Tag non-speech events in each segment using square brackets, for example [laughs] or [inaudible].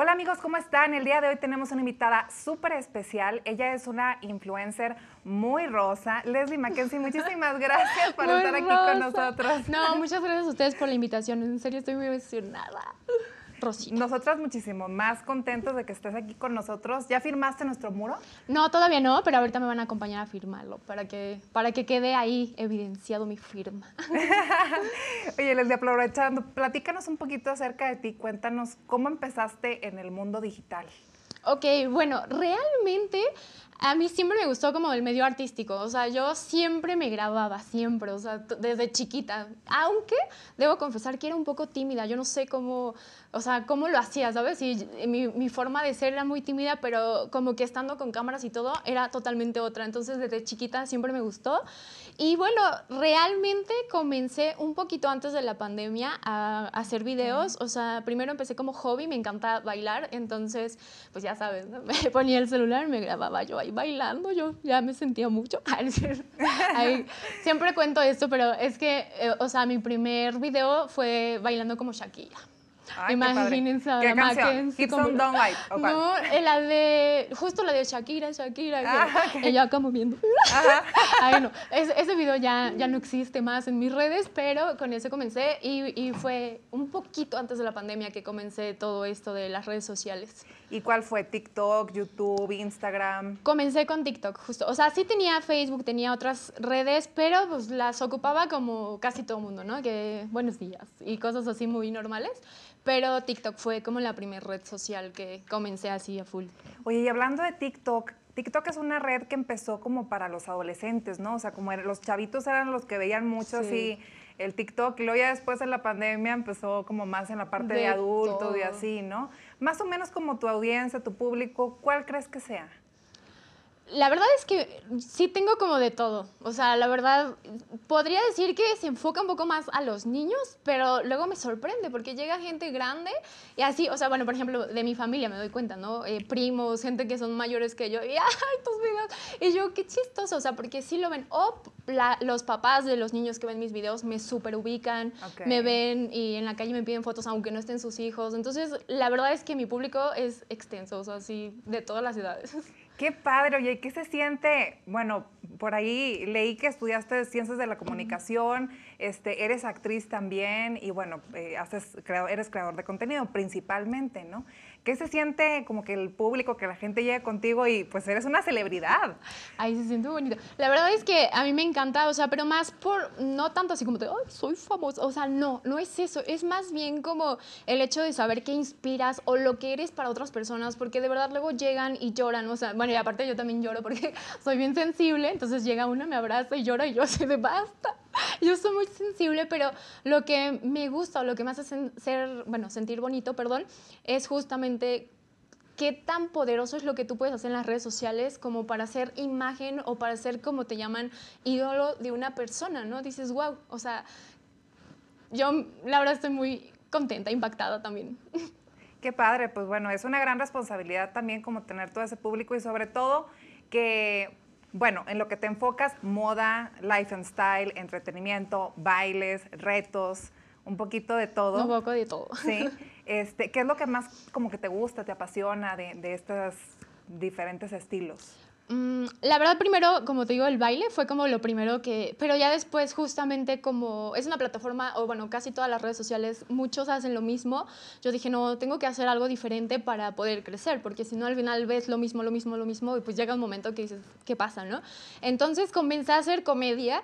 Hola amigos, ¿cómo están? El día de hoy tenemos una invitada súper especial. Ella es una influencer muy rosa. Leslie Mackenzie, [laughs] muchísimas gracias por estar aquí con nosotros. No, muchas gracias a ustedes por la invitación. En serio, estoy muy emocionada. Rosita. Nosotras muchísimo más contentos de que estés aquí con nosotros. ¿Ya firmaste nuestro muro? No, todavía no, pero ahorita me van a acompañar a firmarlo para que, para que quede ahí evidenciado mi firma. [laughs] Oye, Leslie, aprovechando, platícanos un poquito acerca de ti. Cuéntanos cómo empezaste en el mundo digital. Ok, bueno, realmente a mí siempre me gustó como el medio artístico, o sea, yo siempre me grababa, siempre, o sea, desde chiquita, aunque debo confesar que era un poco tímida, yo no sé cómo, o sea, cómo lo hacía, ¿sabes? Y mi, mi, forma de ser era muy tímida, pero como que estando con cámaras y todo era totalmente otra, entonces desde chiquita siempre me gustó. Y bueno, realmente comencé un poquito antes de la pandemia a, a hacer videos, o sea, primero empecé como hobby, me encanta bailar, entonces, pues ya sabes, ¿no? [laughs] me ponía el celular, me grababa yo ahí bailando, yo ya me sentía mucho. [laughs] Ahí, siempre cuento esto, pero es que, eh, o sea, mi primer video fue bailando como Shakira. Ay, Imagínense ¿Qué, a? Hips como- on Don't Like. No, eh, la de, justo la de Shakira, Shakira, que Ah, ok. ella acá moviendo. Ajá. [laughs] Ay, no, ese, ese video ya, ya no existe más en mis redes, pero con ese comencé y, y fue un poquito antes de la pandemia que comencé todo esto de las redes sociales. ¿Y cuál fue? ¿TikTok, YouTube, Instagram? Comencé con TikTok, justo. O sea, sí tenía Facebook, tenía otras redes, pero pues las ocupaba como casi todo el mundo, ¿no? Que buenos días y cosas así muy normales. Pero TikTok fue como la primera red social que comencé así a full. Oye, y hablando de TikTok, TikTok es una red que empezó como para los adolescentes, ¿no? O sea, como los chavitos eran los que veían mucho Sí. así el TikTok y luego ya después de la pandemia empezó como más en la parte de, De adultos y así, ¿no? Más o menos como tu audiencia, tu público, ¿cuál crees que sea? La verdad es que sí tengo como de todo. O sea, la verdad, podría decir que se enfoca un poco más a los niños, pero luego me sorprende porque llega gente grande y así, o sea, bueno, por ejemplo, de mi familia me doy cuenta, ¿no? Eh, primos, gente que son mayores que yo, y [laughs] ¡ay, tus videos! Y yo, qué chistoso, o sea, porque sí lo ven. O la- los papás de los niños que ven mis videos me super ubican, me ven y en la calle me piden fotos aunque no estén sus hijos. Entonces, la verdad es que mi público es extenso, o sea, sí, de todas las edades. [laughs] Qué padre, oye, ¿y ¿qué se siente? Bueno, por ahí leí que estudiaste ciencias de la comunicación, este, eres actriz también y bueno, eh, haces, eres creador de contenido principalmente, ¿no? ¿Qué se siente como que el público, que la gente llegue contigo y pues eres una celebridad? Ay, se siente bonito. La verdad es que a mí me encanta, o sea, pero más por, no tanto así como de, ay, soy famosa. O sea, no, no es eso. Es más bien como el hecho de saber qué inspiras o lo que eres para otras personas, porque de verdad luego llegan y lloran. O sea, bueno, y aparte yo también lloro porque [laughs] soy bien sensible, entonces llega uno, me abraza y llora y yo así de basta. [laughs] Yo soy muy sensible, pero lo que me gusta o lo que me hace ser, bueno, sentir bonito, perdón, es justamente qué tan poderoso es lo que tú puedes hacer en las redes sociales como para ser imagen o para ser, como te llaman, ídolo de una persona, ¿no? Dices, wow, o sea, yo la verdad estoy muy contenta, impactada también. [laughs] Qué padre, pues bueno, es una gran responsabilidad también como tener todo ese público y sobre todo que, bueno, en lo que te enfocas, moda, life and style, entretenimiento, bailes, retos, un poquito de todo. Un poco de todo. Sí. [laughs] Este, ¿Qué es lo que más como que te gusta, te apasiona de, de estos diferentes estilos? Mm, la verdad, primero, como te digo, el baile fue como lo primero que, pero ya después justamente como es una plataforma, o bueno, casi todas las redes sociales, muchos hacen lo mismo, yo dije, no, tengo que hacer algo diferente para poder crecer, porque si no al final ves lo mismo, lo mismo, lo mismo, y pues llega un momento que dices, ¿qué pasa, no? Entonces comencé a hacer comedia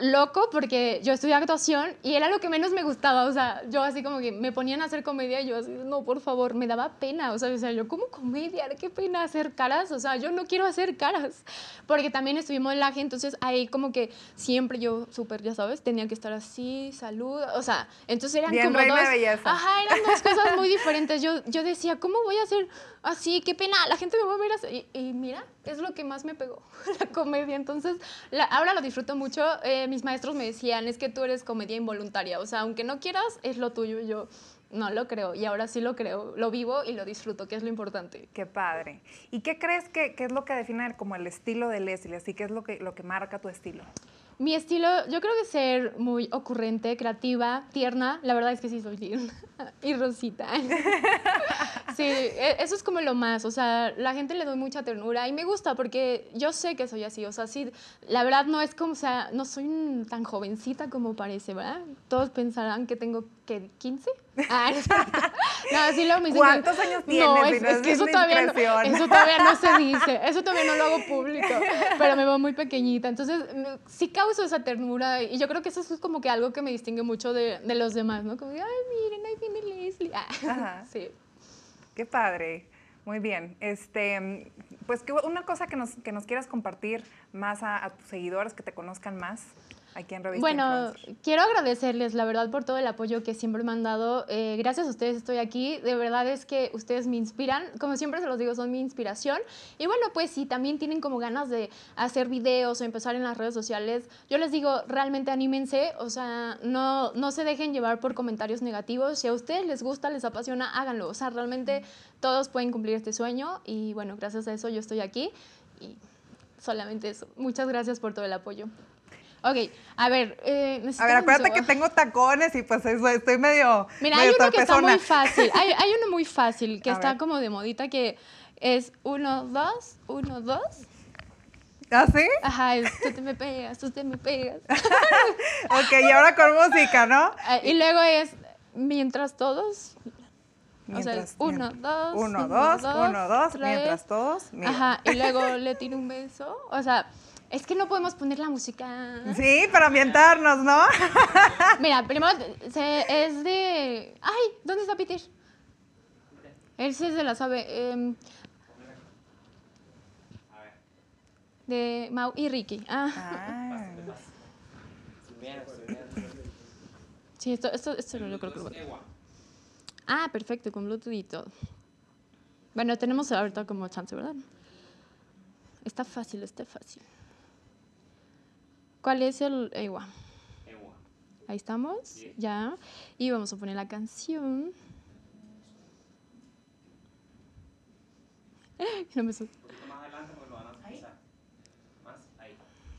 loco porque yo estudié actuación y era lo que menos me gustaba, o sea, yo así como que me ponían a hacer comedia y yo así, no, por favor, me daba pena, o sea, o sea, yo como comedia, qué pena hacer caras, o sea, yo no quiero hacer caras, porque también estudié modelaje, entonces ahí como que siempre yo, súper, ya sabes, tenía que estar así, salud, o sea, entonces eran Bien como reina dos, belleza. ajá, eran dos cosas muy diferentes, yo, yo decía, ¿cómo voy a hacer así? Qué pena, la gente me va a ver así, y, y mira, es lo que más me pegó, [laughs] la comedia, entonces ahora lo disfruto mucho, eh, mis maestros me decían, es que tú eres comedia involuntaria, o sea, aunque no quieras, es lo tuyo, yo no lo creo, y ahora sí lo creo, lo vivo y lo disfruto, que es lo importante. Qué padre. ¿Y qué crees que, que es lo que define como el estilo de Leslie? Así que es lo que, lo que marca tu estilo. Mi estilo, yo creo que ser muy ocurrente, creativa, tierna. La verdad es que sí soy tierna. [laughs] Y rosita. [laughs] Sí, e- eso es como lo más, o sea, la gente le doy mucha ternura y me gusta porque yo sé que soy así, o sea, sí, la verdad no es como, o sea, no soy tan jovencita como parece, ¿verdad? Todos pensarán que tengo, ¿qué, 15? Ah, no, [laughs] sí dicen que- ¿Cuántos años No, tienes? es, Si no es es que eso todavía, no, eso todavía no se [laughs] dice, eso todavía no lo hago público, pero me veo muy pequeñita, entonces sí causo esa ternura y yo creo que eso es como que algo que me distingue mucho de, de los demás, ¿no? Como, ay, miren, ahí viene Leslie. Ah, Ajá. [laughs] Sí. Qué padre. Muy bien. Este, pues una cosa que nos, que nos quieras compartir más a, a tus seguidores, que te conozcan más aquí en Revista Bueno, Influencer. quiero agradecerles, la verdad, por todo el apoyo que siempre me han dado. Eh, gracias a ustedes estoy aquí. De verdad es que ustedes me inspiran. Como siempre se los digo, son mi inspiración. Y bueno, pues si también tienen como ganas de hacer videos o empezar en las redes sociales, yo les digo, realmente anímense. O sea, no, no se dejen llevar por comentarios negativos. Si a ustedes les gusta, les apasiona, háganlo. O sea, realmente todos pueden cumplir este sueño. Y bueno, gracias a eso yo estoy aquí. Y solamente eso. Muchas gracias por todo el apoyo. Ok, a ver, eh, A ver, acuérdate que tengo tacones y pues eso, estoy medio. Mira, hay uno que está muy fácil. Hay, hay uno muy fácil [laughs] que A está ver. como de modita que es uno, dos, uno, dos. ¿Ah, sí? Ajá, es tú te me pegas, tú te me pegas. [laughs] Ok, y ahora con música, ¿no? Ah, y luego es mientras todos. o sea, Mientras- es uno, dos. Uno, dos, uno, dos, mientras todos. mira. Ajá, y luego le tiro un beso. O sea, es que no podemos poner la música. Sí, para ambientarnos, ¿no? [laughs] Mira, primero se- es de. ¡Ay! ¿Dónde está Peter? Él sí se la sabe. em, de Mau y Ricky. Ah, Ah, sí, esto, esto, esto no lo creo que lo Ah, perfecto, con Bluetooth y todo. Bueno, tenemos ahorita como chance, ¿verdad? Está fácil, está fácil. ¿Cuál es el Ewa? Ahí estamos, ya. Y vamos a poner la canción. [laughs] No me.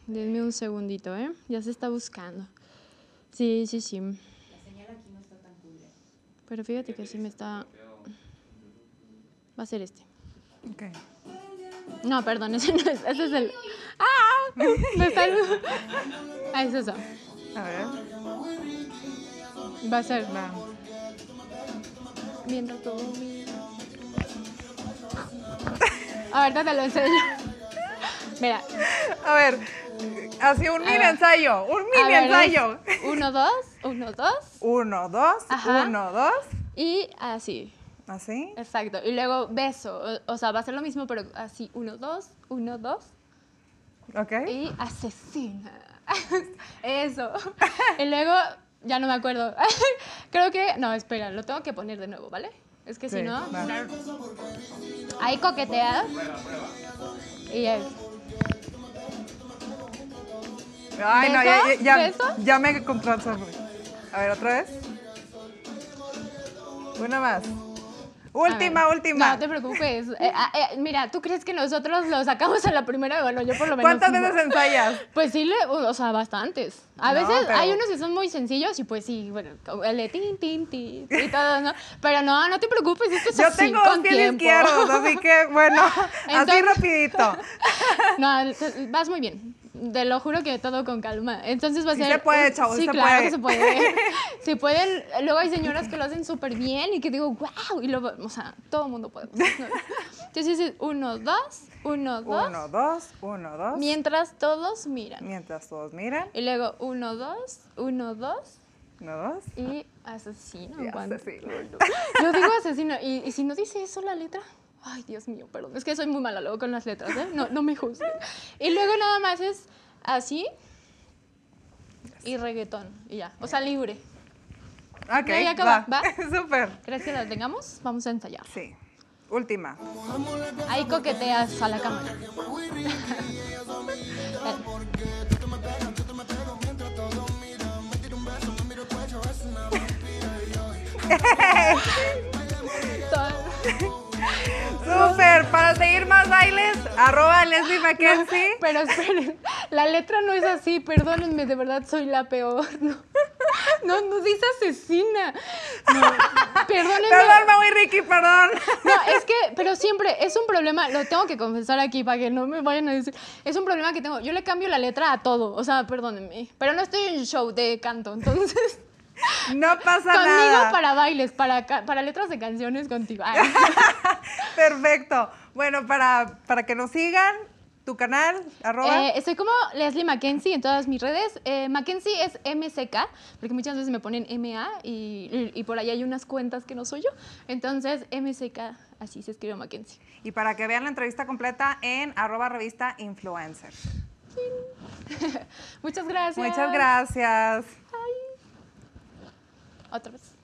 Denme un segundito, ¿eh? Ya se está buscando. Sí, sí, sí. Pero fíjate que sí me está... Va a ser este. ok. No, perdón, ese no es. Ese es el... ¡Ah! [laughs] Me está... Ah, es eso. A ver. Va a ser... Va. Viendo todo mira. Ahorita te lo enseño. Mira. A ver, así un A mini ver. ensayo, un a mini ver, ensayo. es Uno, dos, uno, dos. Uno, dos, Ajá. uno, dos. Y así. Así. Exacto. Y luego beso. O, o sea, va a ser lo mismo, pero así. Uno, dos, uno, dos. Y asesina. [laughs] Eso. Y luego, ya no me acuerdo. [laughs] Creo que. No, espera, lo tengo que poner de nuevo, ¿vale? Es que si no. va. Ahí coqueteas. Y es. Ay, no, ya, ya, ya, me control A ver, otra vez. Una más. Última, última. No te preocupes. Eh, ah, eh, mira, ¿tú crees que nosotros lo sacamos a la primera? Bueno, yo por lo menos. ¿Cuántas veces ensayas? [laughs] Pues sí, le- o sea, bastantes. A No, veces pero- hay unos que son muy sencillos y pues sí, bueno, el de tin, tin, tin y [laughs] todo, ¿no? Pero no, no te preocupes, esto es Yo así, tengo dos pies izquierdos, así que bueno, [laughs] así rapidito. No, vas muy bien. Te lo juro que todo con calma. Entonces va a Sí ser. se puede, chavos, Sí, se claro puede. que se puede. [laughs] Se pueden. Luego hay señoras que lo hacen súper bien y que digo, wow. Y luego, o sea, todo el mundo puede. Entonces es uno, dos, uno, dos. Uno, dos, uno, dos. Mientras todos miran. Mientras todos miran. Y luego uno, dos, uno, dos. Uno, dos. Y asesino. Y asesino. Yo digo asesino. Y, y si no dice eso la letra. Ay, Dios mío, perdón. Es que soy muy mala luego con las letras, ¿eh? No, no me juzguen. Y luego nada más es así. Y reggaetón. Y ya. O sea, libre. Ok, Ya, acaba, va. ¿va? [laughs] Súper. ¿Crees que la tengamos? Vamos a ensayar. Sí. Última. Ahí coqueteas a la cámara. [laughs] Súper. Para seguir más bailes, arroba Leslie Mackenzie. [laughs] Pero esperen, la letra no es así, perdónenme, de verdad soy la peor. ¿no? No, no dice asesina. No, perdónenme. Perdón, Mau y Ricky, perdón. No, es que, pero siempre es un problema, lo tengo que confesar aquí para que no me vayan a decir. Es un problema que tengo. Yo le cambio la letra a todo, o sea, perdónenme. Pero no estoy en show de canto, entonces. No pasa Conmigo nada. para bailes, para, para letras de canciones contigo. Ay. [laughs] [laughs] Perfecto. Bueno, para, para que nos sigan, tu canal, arroba. Eh, estoy como Leslie Mackenzie en todas mis redes. Eh, Mackenzie es MCK, porque muchas veces me ponen MA y, y por ahí hay unas cuentas que no soy yo. Entonces, MCK, así se escribe Mackenzie. y para que vean la entrevista completa en arroba revista influencer. [laughs] Muchas gracias. Muchas gracias. Otra vez.